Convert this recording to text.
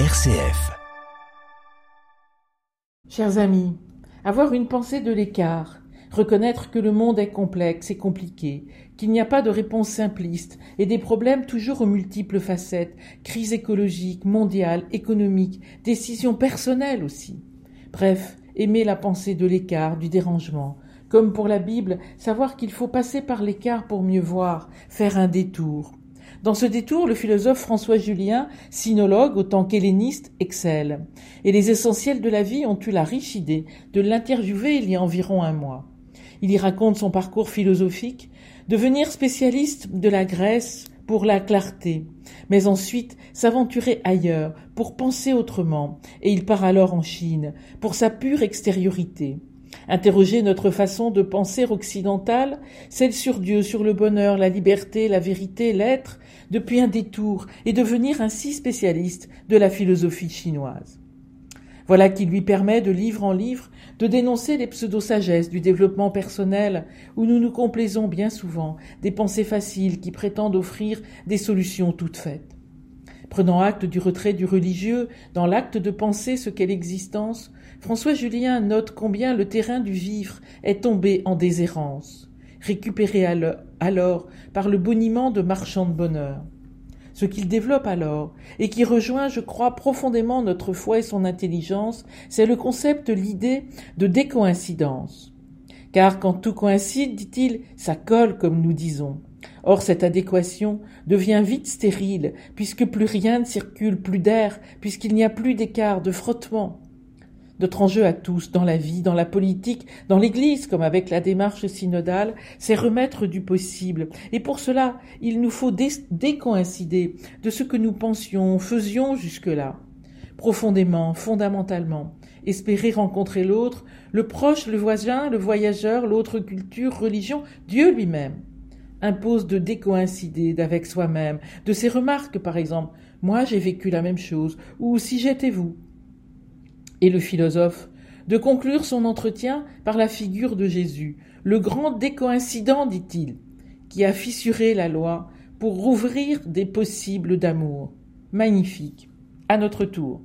RCF. Chers amis, avoir une pensée de l'écart, reconnaître que le monde est complexe et compliqué, qu'il n'y a pas de réponse simpliste et des problèmes toujours aux multiples facettes, crise écologique, mondiale, économique, décisions personnelles aussi. Bref, aimer la pensée de l'écart, du dérangement, comme pour la Bible, savoir qu'il faut passer par l'écart pour mieux voir, faire un détour. Dans ce détour, le philosophe François Julien, sinologue autant qu'helléniste, excelle. Et les essentiels de la vie ont eu la riche idée de l'interviewer il y a environ un mois. Il y raconte son parcours philosophique, devenir spécialiste de la Grèce pour la clarté, mais ensuite s'aventurer ailleurs pour penser autrement, et il part alors en Chine pour sa pure extériorité. Interroger notre façon de penser occidentale, celle sur Dieu, sur le bonheur, la liberté, la vérité, l'être, depuis un détour, et devenir ainsi spécialiste de la philosophie chinoise. Voilà qui lui permet de livre en livre de dénoncer les pseudo-sagesses du développement personnel où nous nous complaisons bien souvent des pensées faciles qui prétendent offrir des solutions toutes faites. Prenant acte du retrait du religieux dans l'acte de penser ce qu'est l'existence, François Julien note combien le terrain du vivre est tombé en déshérence, récupéré alors par le boniment de marchands de bonheur. Ce qu'il développe alors, et qui rejoint, je crois, profondément notre foi et son intelligence, c'est le concept, l'idée de décoïncidence. Car quand tout coïncide, dit-il, ça colle, comme nous disons. Or cette adéquation devient vite stérile, puisque plus rien ne circule, plus d'air, puisqu'il n'y a plus d'écart, de frottement. Notre enjeu à tous, dans la vie, dans la politique, dans l'Église, comme avec la démarche synodale, c'est remettre du possible. Et pour cela, il nous faut décoïncider de ce que nous pensions, faisions jusque-là. Profondément, fondamentalement. Espérer rencontrer l'autre, le proche, le voisin, le voyageur, l'autre culture, religion, Dieu lui-même impose de décoïncider d'avec soi-même, de ses remarques par exemple. Moi j'ai vécu la même chose, ou si j'étais vous. Et le philosophe, de conclure son entretien par la figure de Jésus, le grand décoïncident, dit-il, qui a fissuré la loi pour rouvrir des possibles d'amour. Magnifique. À notre tour.